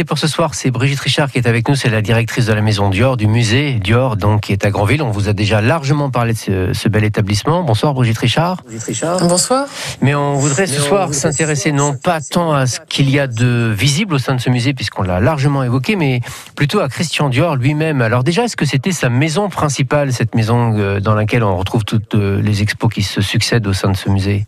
invité pour ce soir, c'est Brigitte Richard qui est avec nous. C'est la directrice de la maison Dior, du musée Dior, donc qui est à Granville. On vous a déjà largement parlé de ce, bel établissement. Bonsoir Brigitte Richard. Bonsoir. Mais on voudrait ce soir s'intéresser non pas tant à ce qu'il y a de visible au sein de ce musée, puisqu'on l'a largement évoqué, mais plutôt à Christian Dior lui-même. Alors déjà, est-ce que c'était sa maison principale, cette maison euh, dans laquelle on retrouve toutes euh, les expos qui se succèdent au sein de ce musée?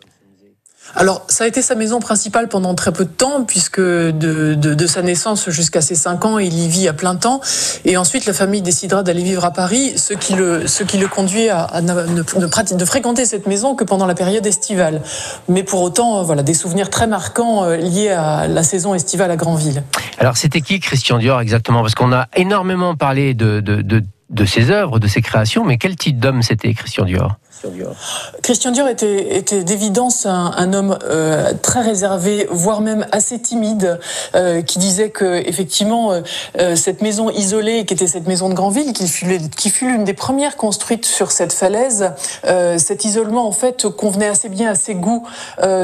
Alors, ça a été sa maison principale pendant très peu de temps, puisque de, sa naissance jusqu'à ses 5 ans, il y vit à plein temps. Et ensuite, la famille décidera d'aller vivre à Paris, ce qui le, ce qui le conduit à, ne, ne, fréquenter cette maison que pendant la période estivale. Mais pour autant, voilà, des souvenirs très marquants euh, liés à la saison estivale à Granville. Alors, c'était qui Christian Dior exactement? Parce qu'on a énormément parlé de, de, de, de ses œuvres, de ses créations, mais quel type d'homme c'était Christian Dior? Christian Dior était, d'évidence un, homme euh, très réservé, voire même assez timide, euh, qui disait que effectivement euh, cette maison isolée, qui était cette maison de Granville, qui fut, l'une des premières construites sur cette falaise, cet isolement en fait convenait assez bien à ses goûts.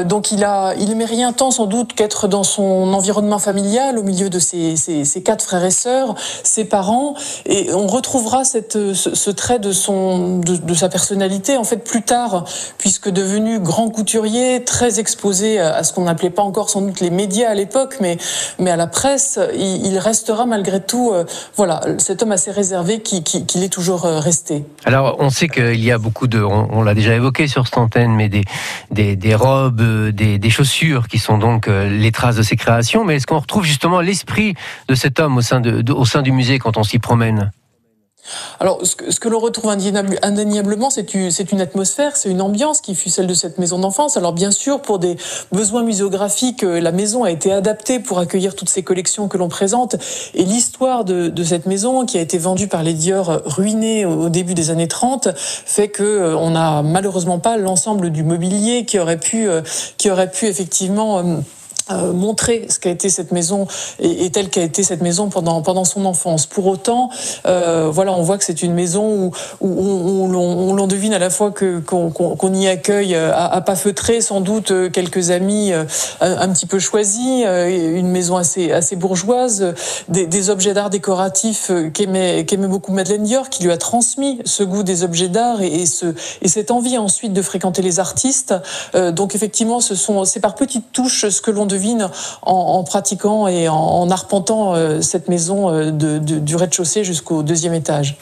donc il a, aimait rien tant sans doute qu'être dans son environnement familial, au milieu de ses, quatre frères et sœurs, ses parents, et on retrouvera ce, trait de sa personnalité en fait plus tard, puisque devenu grand couturier, très exposé à ce qu'on n'appelait pas encore sans doute les médias à l'époque, mais, mais à la presse, il, restera malgré tout, euh, voilà, cet homme assez réservé qui, qui, est toujours euh, resté. Alors, on sait qu'il y a beaucoup de, on, l'a déjà évoqué sur cette antenne, mais des, des, des robes, euh, des, des, chaussures qui sont donc les traces de ses créations, mais est-ce qu'on retrouve justement l'esprit de cet homme au sein, de, au sein du musée quand on s'y promène? Alors, ce que, l'on retrouve indéniablement, c'est une, atmosphère, c'est une ambiance qui fut celle de cette maison d'enfance. Alors, bien sûr, pour des besoins muséographiques, euh, la maison a été adaptée pour accueillir toutes ces collections que l'on présente. Et l'histoire de, cette maison, qui a été vendue par les Dior ruinée au début des années 30, fait que euh, n'a malheureusement pas l'ensemble du mobilier qui aurait pu, euh, qui aurait pu effectivement euh, montrer ce qu'a été cette maison et, telle qu'a été cette maison pendant pendant son enfance. Pour autant, euh, voilà, on voit que c'est une maison où, où on, on, l'en devine à la fois que qu'on y accueille euh, à, à, pas feutrer sans doute quelques amis un, petit peu choisis, une maison assez assez bourgeoise, des, objets d'art décoratifs qu'aimait qu'aimait beaucoup Madeleine Dior, qui lui a transmis ce goût des objets d'art et, et, ce et cette envie ensuite de fréquenter les artistes. donc effectivement, ce sont c'est par petites touches ce que l'on devine en, pratiquant et en, arpentant euh, cette maison euh, du rez-de-chaussée jusqu'au deuxième étage.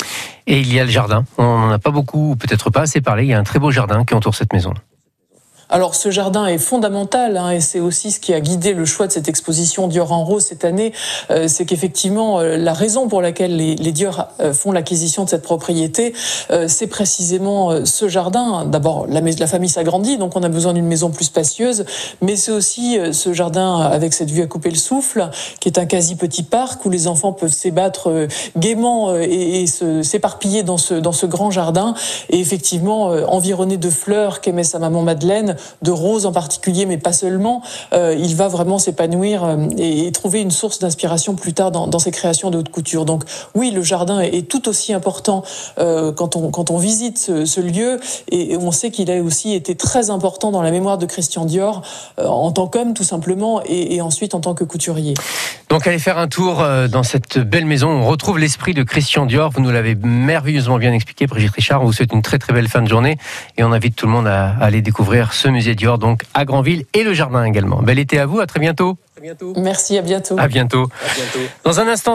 Et il y a le jardin. On n'en a pas beaucoup, peut-être pas assez parlé. Il y a un très beau jardin qui entoure cette maison. Alors ce jardin est fondamental hein, et c'est aussi ce qui a guidé le choix de cette exposition Dior en rose cette année. Euh, c'est qu'effectivement euh, la raison pour laquelle les, les Dior euh, font l'acquisition de cette propriété, c'est précisément ce jardin. D'abord la, la famille s'agrandit donc on a besoin d'une maison plus spacieuse, mais c'est aussi ce jardin avec cette vue à couper le souffle qui est un quasi petit parc où les enfants peuvent s'ébattre gaiement et, et s'éparpiller dans ce dans ce grand jardin et effectivement environné de fleurs qu'aimait sa maman Madeleine de roses en particulier, mais pas seulement, euh, il va vraiment s'épanouir euh, et, trouver une source d'inspiration plus tard dans, ses créations de haute couture. Donc oui, le jardin est, tout aussi important euh, quand, on, quand on visite ce, lieu et, on sait qu'il a aussi été très important dans la mémoire de Christian Dior en tant qu'homme tout simplement et, ensuite en tant que couturier. Donc allez faire un tour dans cette belle maison. On retrouve l'esprit de Christian Dior. Vous nous l'avez merveilleusement bien expliqué, Brigitte Richard. On vous souhaite une très très belle fin de journée et on invite tout le monde à, à aller découvrir ce musée Dior donc à Granville et le jardin également. Bel été à vous, à très bientôt. bientôt. Merci, à bientôt. À bientôt. À bientôt. Dans un instant.